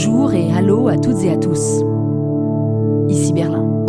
Bonjour et allô à toutes et à tous. Ici Berlin.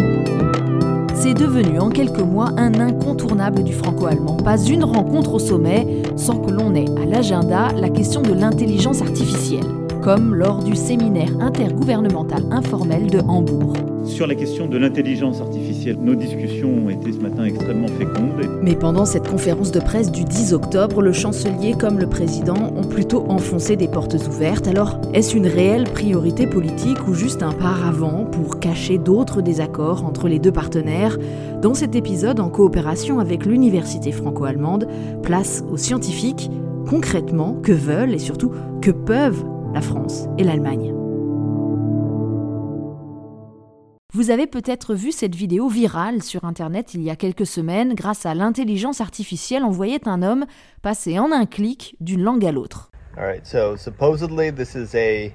C'est devenu en quelques mois un incontournable du franco-allemand. Pas une rencontre au sommet sans que l'on ait à l'agenda la question de l'intelligence artificielle, comme lors du séminaire intergouvernemental informel de Hambourg. Sur la question de l'intelligence artificielle, nos discussions ont été ce matin extrêmement fécondes. Mais pendant cette conférence de presse du 10 octobre, le chancelier comme le président ont plutôt enfoncé des portes ouvertes. Alors, est-ce une réelle priorité politique ou juste un paravent pour cacher d'autres désaccords entre les deux partenaires? Dans cet épisode, en coopération avec l'Université franco-allemande, place aux scientifiques, concrètement, que veulent et surtout que peuvent la France et l'Allemagne? Vous avez peut-être vu cette vidéo virale sur Internet il y a quelques semaines. Grâce à l'intelligence artificielle, on voyait un homme passer en un clic d'une langue à l'autre. Alright, so supposedly this is a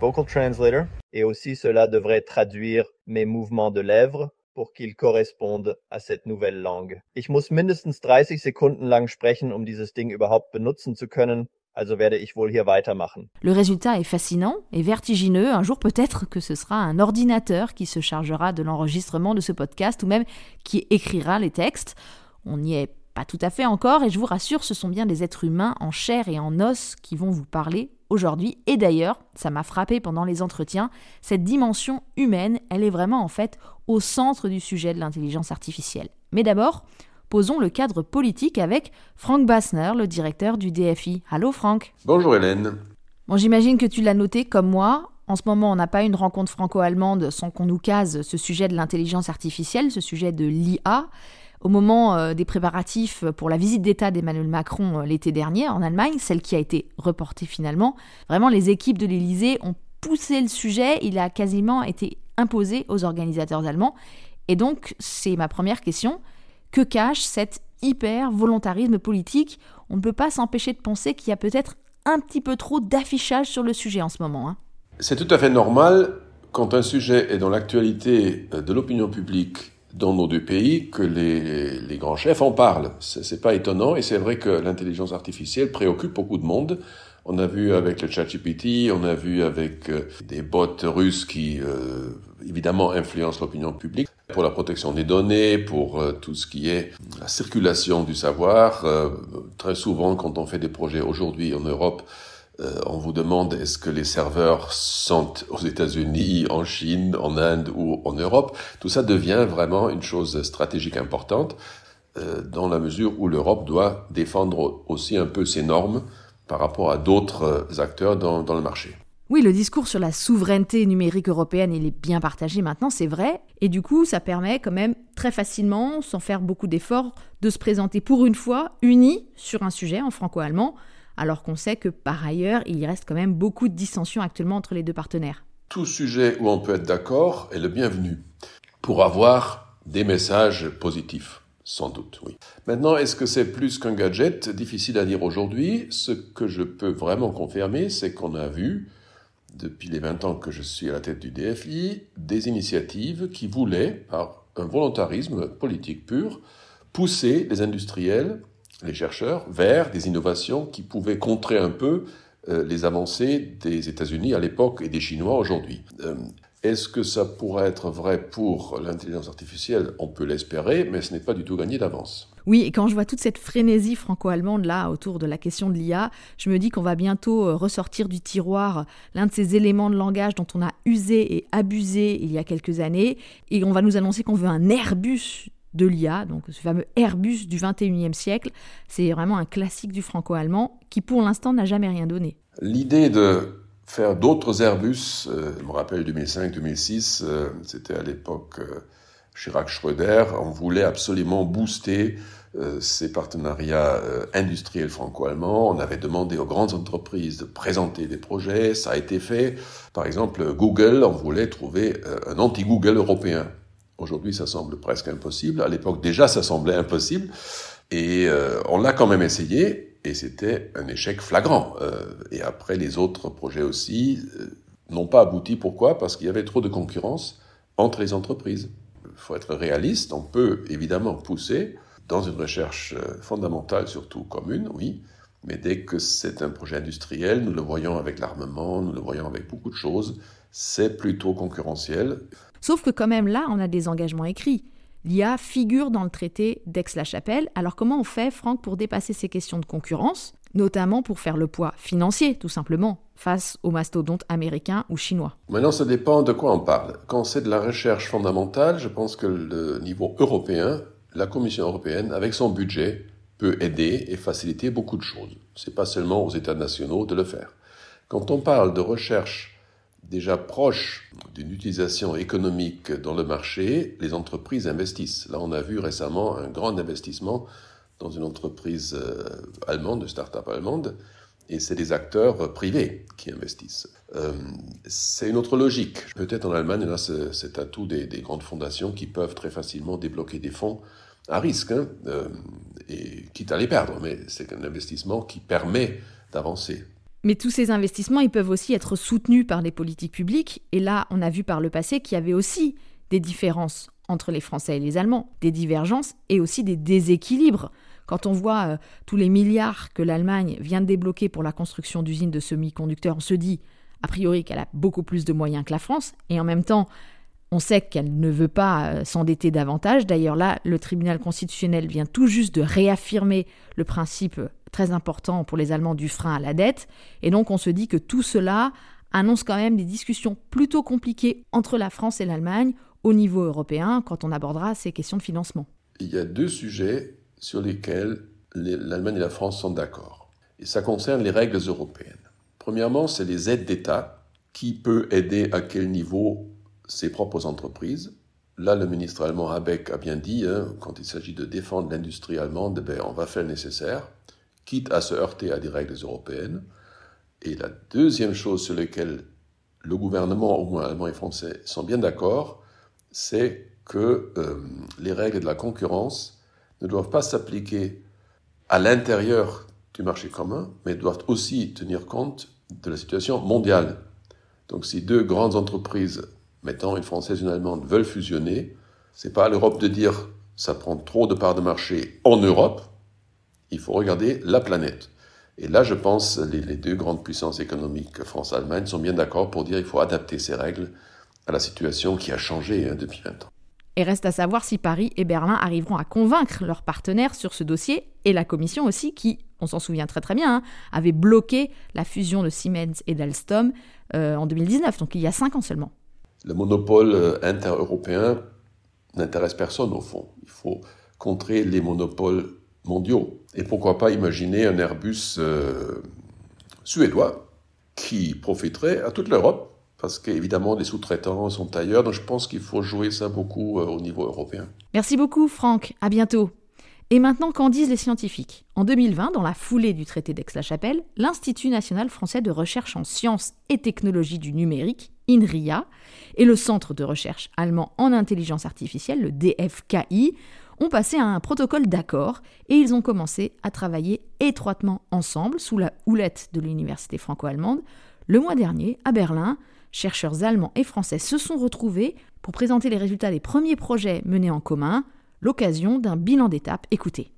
vocal translator. Et aussi cela devrait traduire mes mouvements de lèvres pour qu'ils correspondent à cette nouvelle langue. Ich muss mindestens 30 Sekunden lang sprechen, um dieses Ding überhaupt benutzen zu können. Also werde ich wohl hier weitermachen. Le résultat est fascinant et vertigineux. Un jour peut-être que ce sera un ordinateur qui se chargera de l'enregistrement de ce podcast ou même qui écrira les textes. On n'y est pas tout à fait encore et je vous rassure, ce sont bien des êtres humains en chair et en os qui vont vous parler aujourd'hui. Et d'ailleurs, ça m'a frappé pendant les entretiens, cette dimension humaine, elle est vraiment en fait au centre du sujet de l'intelligence artificielle. Mais d'abord, posons le cadre politique avec Frank Bassner, le directeur du DFI. Allô Franck Bonjour Hélène. Bon, j'imagine que tu l'as noté comme moi. En ce moment, on n'a pas une rencontre franco-allemande sans qu'on nous case ce sujet de l'intelligence artificielle, ce sujet de l'IA. Au moment euh, des préparatifs pour la visite d'État d'Emmanuel Macron euh, l'été dernier en Allemagne, celle qui a été reportée finalement, vraiment les équipes de l'Élysée ont poussé le sujet, il a quasiment été imposé aux organisateurs allemands. Et donc, c'est ma première question. Que cache cet hyper volontarisme politique On ne peut pas s'empêcher de penser qu'il y a peut-être un petit peu trop d'affichage sur le sujet en ce moment. Hein. C'est tout à fait normal quand un sujet est dans l'actualité de l'opinion publique dans nos deux pays que les, grands chefs en parlent. C'est pas étonnant et c'est vrai que l'intelligence artificielle préoccupe beaucoup de monde. On a vu avec le ChatGPT, on a vu avec euh, des bots russes qui euh, évidemment influencent l'opinion publique pour la protection des données, pour euh, tout ce qui est la circulation du savoir. Euh, très souvent, quand on fait des projets aujourd'hui en Europe, euh, on vous demande est-ce que les serveurs sont aux États-Unis, en Chine, en Inde ou en Europe? Tout ça devient vraiment une chose stratégique importante dans la mesure où l'Europe doit défendre aussi un peu ses normes par rapport à d'autres acteurs dans, dans le marché. Oui, le discours sur la souveraineté numérique européenne, il est bien partagé maintenant, c'est vrai. Et du coup, ça permet quand même très facilement, sans faire beaucoup d'efforts, de se présenter pour une fois unis sur un sujet en franco-allemand, alors qu'on sait que par ailleurs, il reste quand même beaucoup de dissensions actuellement entre les deux partenaires. Tout sujet où on peut être d'accord est le bienvenu pour avoir des messages positifs. Sans doute, oui. Maintenant, est-ce que c'est plus qu'un gadget Difficile à dire aujourd'hui? Ce que je peux vraiment confirmer, c'est qu'on a vu depuis les 20 ans que je suis à la tête du DFI, des initiatives qui voulaient, par un volontarisme politique pur, pousser les industriels, les chercheurs, vers des innovations qui pouvaient contrer un peu euh, les avancées des États-Unis à l'époque et des Chinois aujourd'hui. Euh, est-ce que ça pourrait être vrai pour l'intelligence artificielle? On peut l'espérer, mais ce n'est pas du tout gagné d'avance. Oui, et quand je vois toute cette frénésie franco-allemande là autour de la question de l'IA, je me dis qu'on va bientôt euh, ressortir du tiroir l'un de ces éléments de langage dont on a usé et abusé il y a quelques années, et on va nous annoncer qu'on veut un Airbus de l'IA, donc ce fameux Airbus du 21e siècle. C'est vraiment un classique du franco-allemand qui pour l'instant n'a jamais rien donné. L'idée de faire d'autres Airbus. Euh, je me rappelle 2005-2006, euh, c'était à l'époque euh, Chirac-Schröder. On voulait absolument booster ces partenariats industriels franco-allemands. On avait demandé aux grandes entreprises de présenter des projets. Ça a été fait. Par exemple, Google, on voulait trouver un anti-Google européen. Aujourd'hui, ça semble presque impossible. À l'époque, déjà, ça semblait impossible. Et on l'a quand même essayé et c'était un échec flagrant. Euh, et après, les autres projets aussi euh, n'ont pas abouti. Pourquoi? Parce qu'il y avait trop de concurrence entre les entreprises. Il faut être réaliste, on peut évidemment pousser dans une recherche euh, fondamentale, surtout commune, oui, Mais dès que c'est un projet industriel, nous le voyons avec l'armement, nous le voyons avec beaucoup de choses, c'est plutôt concurrentiel. Sauf que quand même là, on a des engagements écrits. L'IA figure dans le traité d'Aix-la-Chapelle. Alors comment on fait, Franck, pour dépasser ces questions de concurrence, notamment pour faire le poids financier, tout simplement, face aux mastodontes américains ou chinois? Maintenant, ça dépend de quoi on parle. Quand c'est de la recherche fondamentale, je pense que le niveau européen, la Commission européenne, avec son budget, peut aider et faciliter beaucoup de choses. C'est pas seulement aux États nationaux de le faire. Quand on parle de recherche déjà proche d'une utilisation économique dans le marché, les entreprises investissent. Là, on a vu récemment un grand investissement dans une entreprise euh, allemande, une start-up allemande, et c'est des acteurs privés qui investissent. Euh, c'est une autre logique. Peut-être en Allemagne, là, c'est atout des, des, grandes fondations qui peuvent très facilement débloquer des fonds à risque, hein, euh, et quitte à les perdre, mais c'est un investissement qui permet d'avancer. Mais tous ces investissements, ils peuvent aussi être soutenus par les politiques publiques. Et là, on a vu par le passé qu'il y avait aussi des différences entre les Français et les Allemands, des divergences et aussi des déséquilibres. Quand on voit euh, tous les milliards que l'Allemagne vient de débloquer pour la construction d'usines de semi-conducteurs, on se dit, a priori, qu'elle a beaucoup plus de moyens que la France. Et en même temps, on sait qu'elle ne veut pas euh, s'endetter davantage. D'ailleurs, là, le tribunal constitutionnel vient tout juste de réaffirmer le principe très important pour les Allemands du frein à la dette. Et donc, on se dit que tout cela annonce quand même des discussions plutôt compliquées entre la France et l'Allemagne au niveau européen quand on abordera ces questions de financement. Il y a deux sujets sur lesquels l'Allemagne et la France sont d'accord. Et ça concerne les règles européennes. Premièrement, c'est les aides d'État. Qui peut aider à quel niveau ses propres entreprises. Là, le ministre allemand Habeck a bien dit, hein, quand il s'agit de défendre l'industrie allemande, ben, on va faire le nécessaire, quitte à se heurter à des règles européennes. Et la deuxième chose sur laquelle le gouvernement, allemand et français, sont bien d'accord, c'est que euh, les règles de la concurrence ne doivent pas s'appliquer à l'intérieur du marché commun, mais doivent aussi tenir compte de la situation mondiale. Donc si deux grandes entreprises Maintenant, une Française et une Allemande veulent fusionner. C'est pas à l'Europe de dire ça prend trop de parts de marché en Europe. Il faut regarder la planète. Et là, je pense les, les deux grandes puissances économiques, France et Allemagne, sont bien d'accord pour dire qu'il faut adapter ces règles à la situation qui a changé hein, depuis 20 ans. Et reste à savoir si Paris et Berlin arriveront à convaincre leurs partenaires sur ce dossier et la Commission aussi, qui, on s'en souvient très très bien, hein, avait bloqué la fusion de Siemens et d'Alstom euh, en 2019, donc il y a cinq ans seulement le monopole euh, intereuropéen n'intéresse personne au fond. Il faut contrer les monopoles mondiaux. Et pourquoi pas imaginer un Airbus euh, suédois qui profiterait à toute l'Europe, parce qu'évidemment les sous-traitants sont ailleurs, donc je pense qu'il faut jouer ça beaucoup euh, au niveau européen. Merci beaucoup Franck, à bientôt. Et maintenant, qu'en disent les scientifiques? En 2020, dans la foulée du traité d'Aix-la-Chapelle, l'Institut national français de recherche en sciences et technologies du numérique, INRIA, et le Centre de recherche allemand en intelligence artificielle, le DFKI, ont passé un protocole d'accord et ils ont commencé à travailler étroitement ensemble sous la houlette de l'université franco-allemande. Le mois dernier, à Berlin, chercheurs allemands et français se sont retrouvés pour présenter les résultats des premiers projets menés en commun, l'occasion d'un bilan d'étape. Écoutez.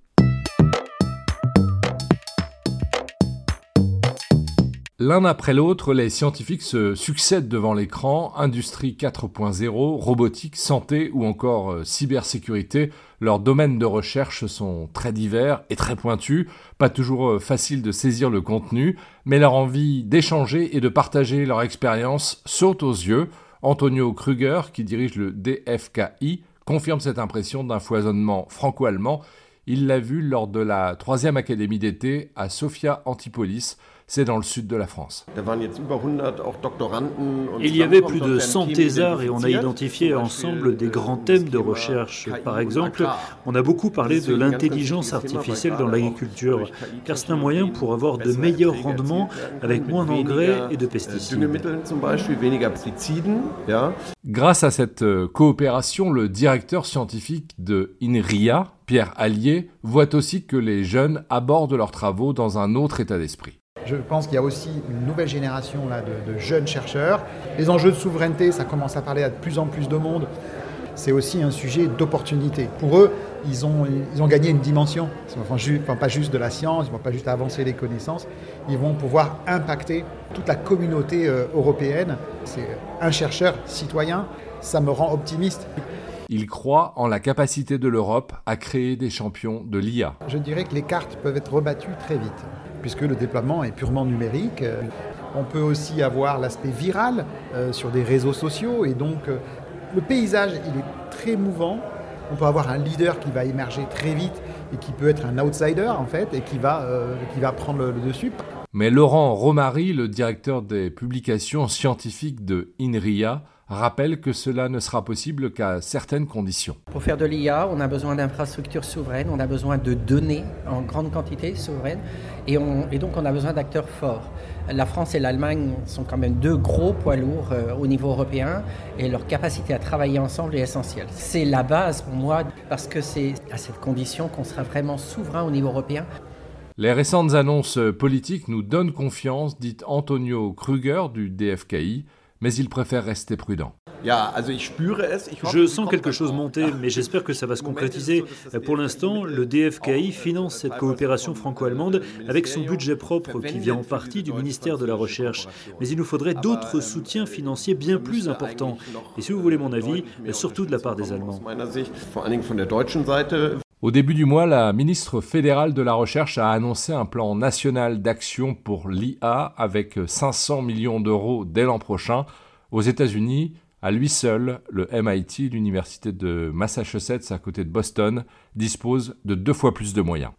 L'un après l'autre, les scientifiques se succèdent devant l'écran, industrie 4.0, robotique, santé ou encore euh, cybersécurité. Leurs domaines de recherche sont très divers et très pointus, pas toujours euh, facile de saisir le contenu, mais leur envie d'échanger et de partager leur expérience saute aux yeux. Antonio Kruger, qui dirige le DFKI, confirme cette impression d'un foisonnement franco-allemand. Il l'a vu lors de la troisième académie d'été à Sophia Antipolis, c'est dans le sud de la France. Il y avait plus de 100 thésards et on a identifié ensemble des grands thèmes de recherche. Par exemple, on a beaucoup parlé de l'intelligence artificielle dans l'agriculture, car c'est un moyen pour avoir de meilleurs rendements avec moins d'engrais et de pesticides. Grâce à cette euh, coopération, le directeur scientifique de INRIA, Pierre Allier, voit aussi que les jeunes abordent leurs travaux dans un autre état d'esprit. Je pense qu'il y a aussi une nouvelle génération là, de, jeunes chercheurs. Les enjeux de souveraineté, ça commence à parler à de plus en plus de monde. C'est aussi un sujet d'opportunité. Pour eux, ils ont, ils ont gagné une dimension. Ils ne font pas juste de la science, ils ne vont pas juste avancer les connaissances, ils vont pouvoir impacter toute la communauté euh, européenne. C'est un chercheur citoyen, ça me rend optimiste. Il croit en la capacité de l'Europe à créer des champions de l'IA. Je dirais que les cartes peuvent être rebattues très vite, puisque le déploiement est purement numérique. On peut aussi avoir l'aspect viral euh, sur des réseaux sociaux, et donc euh, le paysage, il est très mouvant. On peut avoir un leader qui va émerger très vite et qui peut être un outsider en fait et qui va, euh, qui va prendre le, dessus. Mais Laurent Romary, le directeur des publications scientifiques de INRIA, rappelle que cela ne sera possible qu'à certaines conditions. Pour faire de l'IA, on a besoin d'infrastructures souveraines, on a besoin de données en grande quantité souveraines, et, donc on a besoin d'acteurs forts. La France et l'Allemagne sont quand même deux gros poids lourds euh, au niveau européen, et leur capacité à travailler ensemble est essentielle. C'est la base pour moi, parce que c'est à cette condition qu'on sera vraiment souverain au niveau européen. Les récentes annonces politiques nous donnent confiance, dit Antonio Kruger du DFKI, mais il préfère rester prudent. Je sens quelque chose monter, mais j'espère que ça va se concrétiser. Pour l'instant, le DFKI finance cette coopération franco-allemande avec son budget propre qui vient en partie du ministère de la Recherche. Mais il nous faudrait d'autres soutiens financiers bien plus importants. Et si vous voulez mon avis, surtout de la part des Allemands. Au début du mois, la ministre fédérale de la Recherche a annoncé un plan national d'action pour l'IA avec 500 millions d'euros dès l'an prochain. Aux États-Unis, à lui seul, le MIT, l'université de Massachusetts à côté de Boston, dispose de deux fois plus de moyens.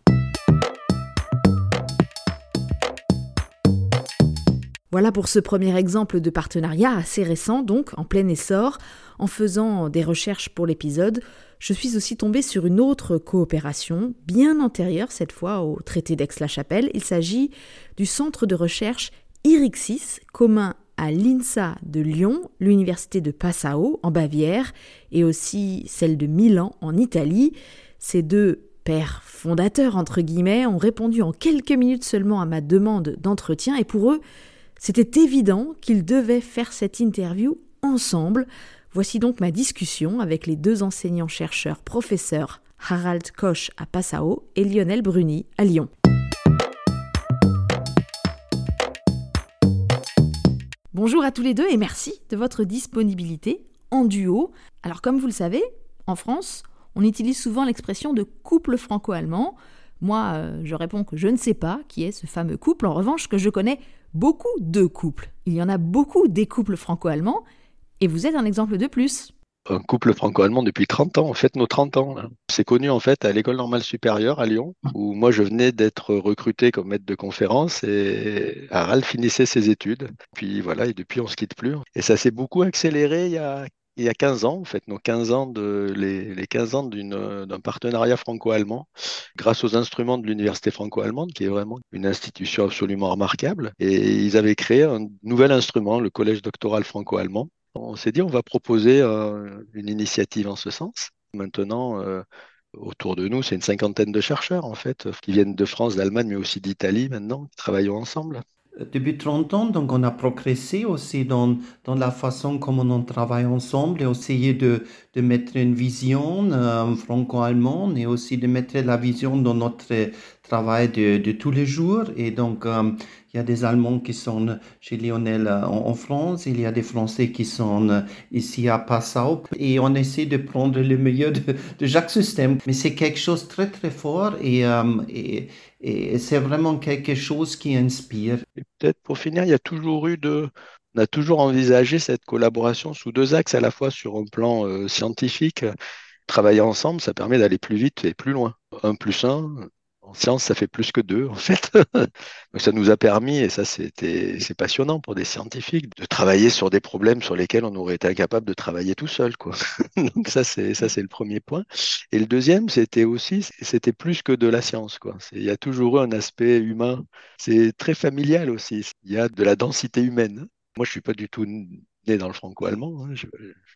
Voilà pour ce premier exemple de partenariat assez récent, donc en plein essor. En faisant des recherches pour l'épisode, je suis aussi tombée sur une autre coopération, bien antérieure cette fois au traité d'Aix-la-Chapelle. Il s'agit du centre de recherche IRIXIS, commun à l'INSA de Lyon, l'université de Passau en Bavière et aussi celle de Milan en Italie. Ces deux pères fondateurs, entre guillemets, ont répondu en quelques minutes seulement à ma demande d'entretien et pour eux, c'était évident qu'ils devaient faire cette interview ensemble. Voici donc ma discussion avec les deux enseignants-chercheurs professeurs Harald Koch à Passau et Lionel Bruni à Lyon. Bonjour à tous les deux et merci de votre disponibilité en duo. Alors comme vous le savez, en France, on utilise souvent l'expression de couple franco-allemand. Moi, euh, je réponds que je ne sais pas qui est ce fameux couple. En revanche, que je connais beaucoup de couples. Il y en a beaucoup des couples franco-allemands, et vous êtes un exemple de plus. Un couple franco-allemand depuis 30 ans, en fait nos 30 ans. C'est connu en fait à l'école normale supérieure à Lyon, où moi je venais d'être recruté comme maître de conférence et Harald finissait ses études. Puis voilà, et depuis on se quitte plus. Et ça s'est beaucoup accéléré il y a il y a 15 ans, en fait, nos 15 ans de, les, les 15 ans d'un partenariat franco-allemand, grâce aux instruments de l'université franco-allemande, qui est vraiment une institution absolument remarquable. Et ils avaient créé un nouvel instrument, le collège doctoral franco-allemand. On s'est dit, on va proposer euh, une initiative en ce sens. Maintenant, euh, autour de nous, c'est une cinquantaine de chercheurs, en fait, qui viennent de France, d'Allemagne, mais aussi d'Italie maintenant, qui travaillent ensemble. Depuis 30 ans, donc on a progressé aussi dans, dans la façon comme on travaille ensemble et essayer de, de mettre une vision euh, franco-allemande et aussi de mettre la vision dans notre travail de, de tous les jours. Et donc, euh, il y a des Allemands qui sont chez Lionel euh, en, France, il y a des Français qui sont ici à Passau. Et on essaie de prendre le meilleur de, de chaque système. Mais c'est quelque chose de très, très fort et, et, et c'est vraiment quelque chose qui inspire. Et peut-être pour finir, il y a toujours eu de, on a toujours envisagé cette collaboration sous deux axes, à la fois sur un plan euh, scientifique. Travailler ensemble, ça permet d'aller plus vite et plus loin. Un plus un, en science, ça fait plus que deux, en fait. Ça nous a permis, et ça, c'est passionnant pour des scientifiques, de travailler sur des problèmes sur lesquels on aurait été incapable de travailler tout seul, quoi. Donc, ça, c'est, le premier point. Et le deuxième, c'était aussi, c'était plus que de la science, il y a toujours eu un aspect humain. C'est très familial aussi. Il y a de la densité humaine. Moi, je suis pas du tout né dans le franco-allemand. Hein. Je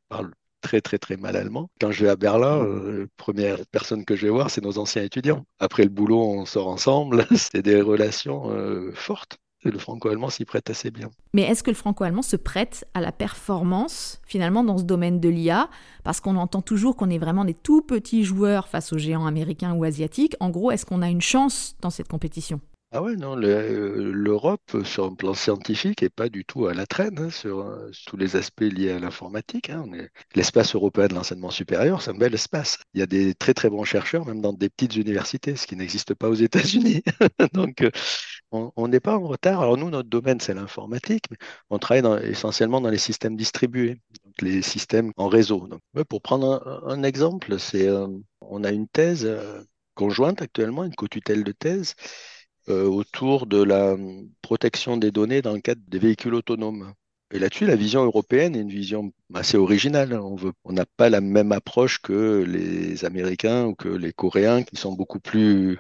parle très très très mal allemand. Quand je vais à Berlin, euh, première personne que je vais voir, c'est nos anciens étudiants. Après le boulot, on sort ensemble. c'est des relations euh, fortes. le franco-allemand s'y prête assez bien. Mais est-ce que le franco-allemand se prête à la performance finalement dans ce domaine de l'IA Parce qu'on entend toujours qu'on est vraiment des tout petits joueurs face aux géants américains ou asiatiques. En gros, est-ce qu'on a une chance dans cette compétition? Ah ouais, non, euh, l'Europe, sur un plan scientifique, n'est pas du tout à la traîne hein, sur, tous les aspects liés à l'informatique. Hein. L'espace européen de l'enseignement supérieur, c'est un bel espace. Il y a des très très bons chercheurs, même dans des petites universités, ce qui n'existe pas aux États-Unis. Donc, on n'est pas en retard. Alors nous, notre domaine, c'est l'informatique, on travaille essentiellement dans les systèmes distribués, les systèmes en réseau. Pour prendre un, exemple, euh, on a une thèse euh, conjointe actuellement, une co-tutelle de thèse, euh, autour de la protection des données dans le cadre des véhicules autonomes. Et là-dessus, la vision européenne est une vision assez originale. On n'a pas la même approche que les Américains ou que les Coréens, qui sont beaucoup plus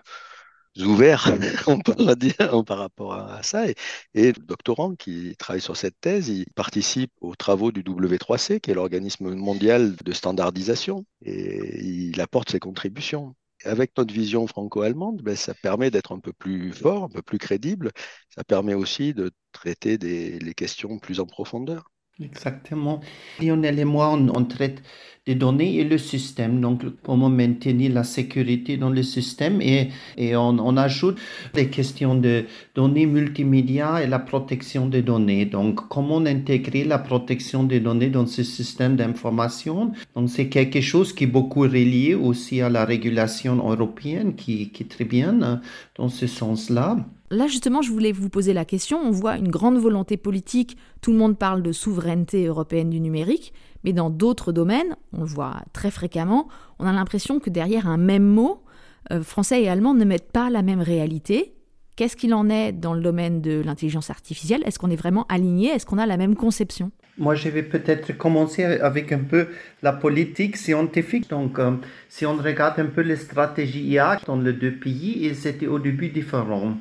ouverts, on pourrait dire, par rapport à ça. Et, et, le doctorant qui travaille sur cette thèse, il participe aux travaux du W3C, qui est l'organisme mondial de standardisation, et il apporte ses contributions. Avec notre vision franco-allemande, ben, ça permet d'être un peu plus fort, un peu plus crédible. Ça permet aussi de traiter les questions plus en profondeur. Exactement. Lionel et moi, on, on traite des données et le système. Donc, comment maintenir la sécurité dans le système et, et on, on, ajoute des questions de données multimédia et la protection des données. Donc, comment intégrer la protection des données dans ce système d'information? Donc, c'est quelque chose qui est beaucoup relié aussi à la régulation européenne qui, qui est très bien hein, dans ce sens-là. Là, justement, je voulais vous poser la question. On voit une grande volonté politique. Tout le monde parle de souveraineté européenne du numérique. Mais dans d'autres domaines, on le voit très fréquemment, on a l'impression que derrière un même mot, euh, français et allemand ne mettent pas la même réalité. Qu'est-ce qu'il en est dans le domaine de l'intelligence artificielle? Est-ce qu'on est vraiment aligné? Est-ce qu'on a la même conception? Moi, je vais peut-être commencer avec un peu la politique scientifique. Donc, euh, si on regarde un peu les stratégies IA dans les deux pays, ils étaient au début différents.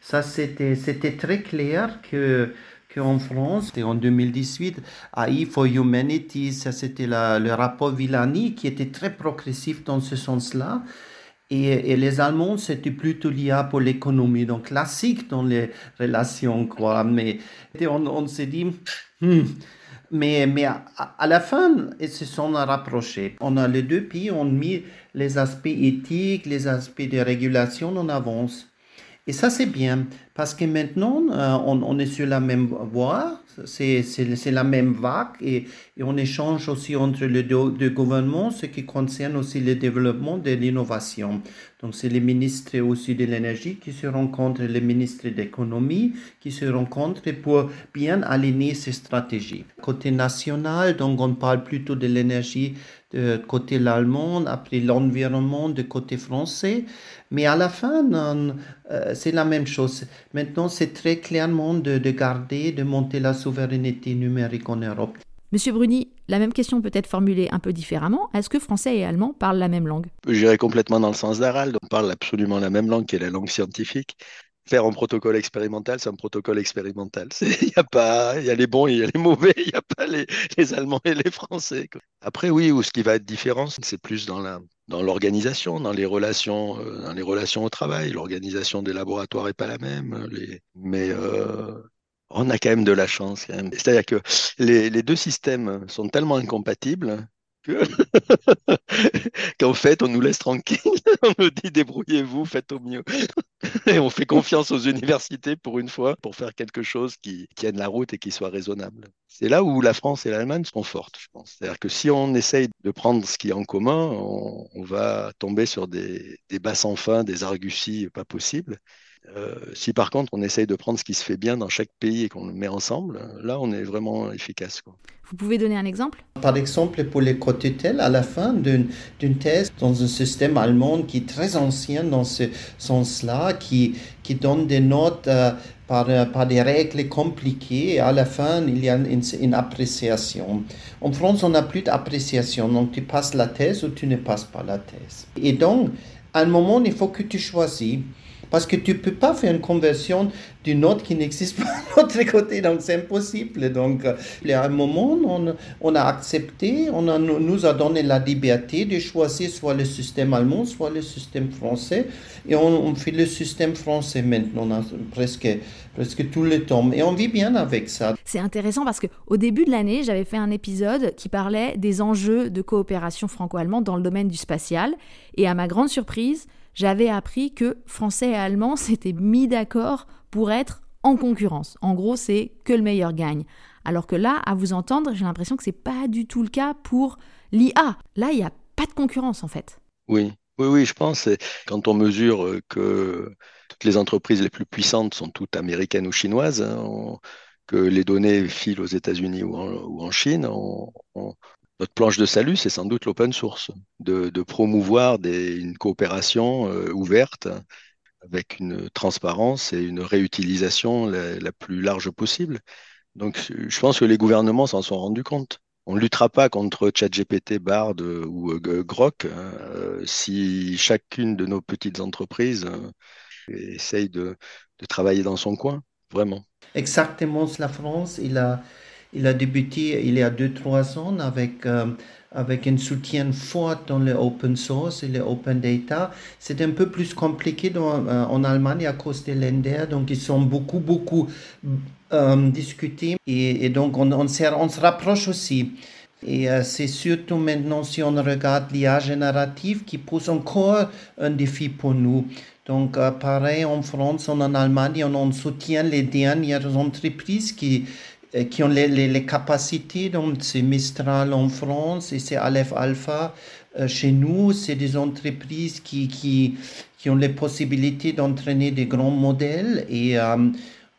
Ça, c'était très clair que qu'en France, c'était en 2018, AI for Humanity, ça c'était le rapport Villani qui était très progressif dans ce sens-là. Et, et, les Allemands, c'était plutôt l'IA pour l'économie, donc classique dans les relations, quoi. Mais on, on s'est dit, hmm. mais, mais à, la fin, ils se sont rapprochés. On a les deux pays ont mis les aspects éthiques, les aspects de régulation en avance. Et ça, c'est bien, parce que maintenant, euh, on, est sur la même voie, c'est la même vague, et, on échange aussi entre les deux, gouvernements, ce qui concerne aussi le développement de l'innovation. Donc, c'est les ministres aussi de l'énergie qui se rencontrent, les ministres d'économie qui se rencontrent pour bien aligner ces stratégies. Côté national, donc on parle plutôt de l'énergie de côté l'allemand, après l'environnement de côté français. Mais à la fin, euh, c'est la même chose. Maintenant, c'est très clairement de, de, garder, de monter la souveraineté numérique en Europe. Monsieur Bruni, la même question peut être formulée un peu différemment. Est-ce que français et allemand parlent la même langue? J'irai complètement dans le sens d'Harald. On parle absolument la même langue qui est la langue scientifique faire un protocole expérimental, c'est un protocole expérimental. Il y a pas, il y a les bons, il y a les mauvais, il n'y a pas les, les, Allemands et les Français. Après, oui, où ce qui va être différent, c'est plus dans la, dans l'organisation, dans les relations, euh, dans les relations au travail. L'organisation des laboratoires est pas la même, les, mais euh, on a quand même de la chance. C'est-à-dire que les, deux systèmes sont tellement incompatibles qu'en fait, on nous laisse tranquille. on nous dit débrouillez-vous, faites au mieux. et on fait confiance aux universités pour une fois, pour faire quelque chose qui tienne la route et qui soit raisonnable. C'est là où la France et l'Allemagne sont fortes, je pense. C'est-à-dire que si on essaye de prendre ce qui est en commun, on, va tomber sur des, des bas sans fin, des arguties pas possibles. Euh, si par contre on essaye de prendre ce qui se fait bien dans chaque pays et qu'on le met ensemble, là on est vraiment efficace. Quoi. Vous pouvez donner un exemple? Par exemple, pour les co-tutelles, à la fin d'une thèse dans un système allemand qui est très ancien dans ce sens-là, qui, qui donne des notes euh, par, par, des règles compliquées, et à la fin, il y a une, une appréciation. En France, on n'a plus d'appréciation, donc tu passes la thèse ou tu ne passes pas la thèse. Et donc, à un moment, il faut que tu choisis parce que tu peux pas faire une conversion d'une note qui n'existe pas de l'autre côté, donc c'est impossible. Donc, il y a un moment, on, a accepté, on nous a donné la liberté de choisir soit le système allemand, soit le système français, et on, fait le système français maintenant, presque, presque tout le temps, et on vit bien avec ça. C'est intéressant parce qu'au début de l'année, j'avais fait un épisode qui parlait des enjeux de coopération franco-allemande dans le domaine du spatial, et à ma grande surprise, j'avais appris que français et allemand s'étaient mis d'accord pour être en concurrence. En gros, c'est que le meilleur gagne. Alors que là, à vous entendre, j'ai l'impression que c'est pas du tout le cas pour l'IA. Là, il n'y a pas de concurrence en fait. Oui, oui, oui, je pense. Quand on mesure euh, que toutes les entreprises les plus puissantes sont toutes américaines ou chinoises, hein, que les données filent aux États-Unis ou, en Chine, notre planche de salut, c'est sans doute l'open source, de, promouvoir une coopération euh, ouverte avec une transparence et une réutilisation la, plus large possible. Donc, je pense que les gouvernements s'en sont rendus compte. On ne luttera pas contre ChatGPT, Bard ou euh, Grok hein, euh, si chacune de nos petites entreprises euh, essaye de, travailler dans son coin, vraiment. Exactement, la France, il a, il a débuté il y a 2-3 ans avec avec un soutien fort dans le open source et le open data. C'est un peu plus compliqué dans, euh, en Allemagne à cause des Länder, donc ils sont beaucoup, beaucoup euh, discutés et, donc on, on, on, se, rapproche aussi. Et euh, c'est surtout maintenant, si on regarde l'IA générative, qui pose encore un défi pour nous. Donc, pareil, en France, en Allemagne, on, on soutient les dernières entreprises qui, euh, qui ont les, les, capacités, donc c'est Mistral en France et c'est Aleph Alpha euh, chez nous, c'est des entreprises qui, qui, qui ont les possibilités d'entraîner des grands modèles et, euh,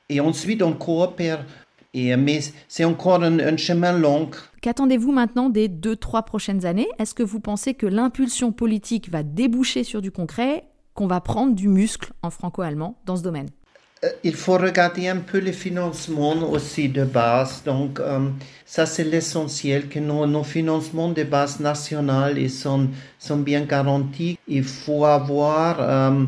et ensuite on coopère. Et, mais c'est encore un, un, chemin long. Qu'attendez-vous maintenant des deux, trois prochaines années? Est-ce que vous pensez que l'impulsion politique va déboucher sur du concret, qu'on va prendre du muscle en franco-allemand dans ce domaine? euh, il faut regarder un peu le financement aussi de base. Donc, euh, ça, c'est l'essentiel, que nos, nos, financements de base nationale ils sont, sont bien garantis. Il faut avoir euh,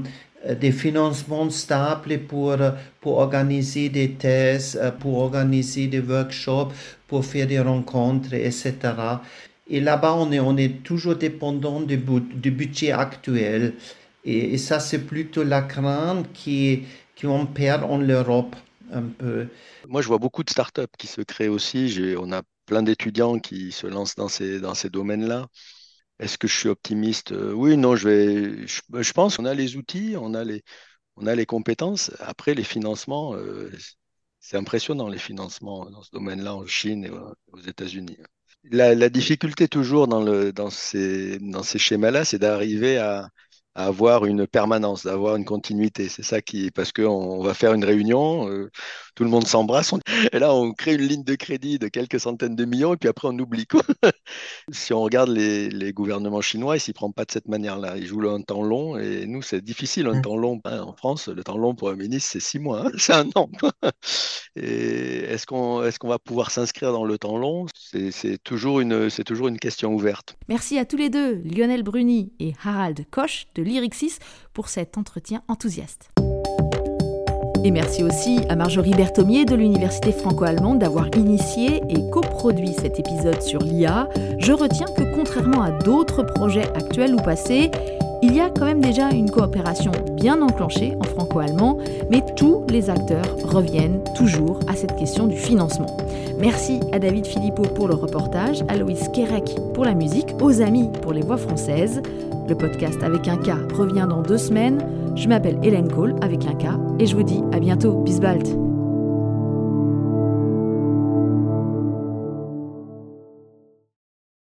des financements stables pour, pour organiser des tests, pour organiser des workshops, pour faire des rencontres, etc. Et là-bas, on est, on est toujours dépendant du, du budget actuel. Et, et ça, c'est plutôt la crainte qui est on perd en Europe un peu. Moi, je vois beaucoup de startups qui se créent aussi. On a plein d'étudiants qui se lancent dans ces, domaines-là. Est-ce que je suis optimiste? Euh, Oui, non, je, pense qu'on a les outils, on a les, compétences. Après, les financements, euh, c'est impressionnant, les financements dans ce domaine-là en Chine et aux États-Unis. La, difficulté toujours dans ces schémas-là, c'est d'arriver à, à avoir une permanence, d'avoir une continuité. C'est ça qui, parce qu'on va faire une réunion, euh, tout le monde s'embrasse, et là on crée une ligne de crédit de quelques centaines de millions, et puis après on oublie. Quoi. si on regarde les, les gouvernements chinois, ils s'y prennent pas de cette manière-là. Ils jouent un temps long, et nous c'est difficile un mmh. temps long. Hein. En France, le temps long pour un ministre c'est six mois, hein. c'est un an. et est-ce qu'on est qu'on va pouvoir s'inscrire dans le temps long? C'est toujours une c'est toujours une question ouverte. Merci à tous les deux, Lionel Bruni et Harald Koch de Lyrixis pour cet entretien enthousiaste. Et merci aussi à Marjorie Berthomier de l'Université franco-allemande d'avoir initié et coproduit cet épisode sur l'IA. Je retiens que contrairement à d'autres projets actuels ou passés, il y a quand même déjà une coopération bien enclenchée en franco-allemand, mais tous les acteurs reviennent toujours à cette question du financement. Merci à David Philippot pour le reportage, à Loïs Kerek pour la musique, aux amis pour les voix françaises. Le podcast avec un K revient dans deux semaines. Je m'appelle Hélène Cole avec un K et je vous dis à bientôt. Bis bald.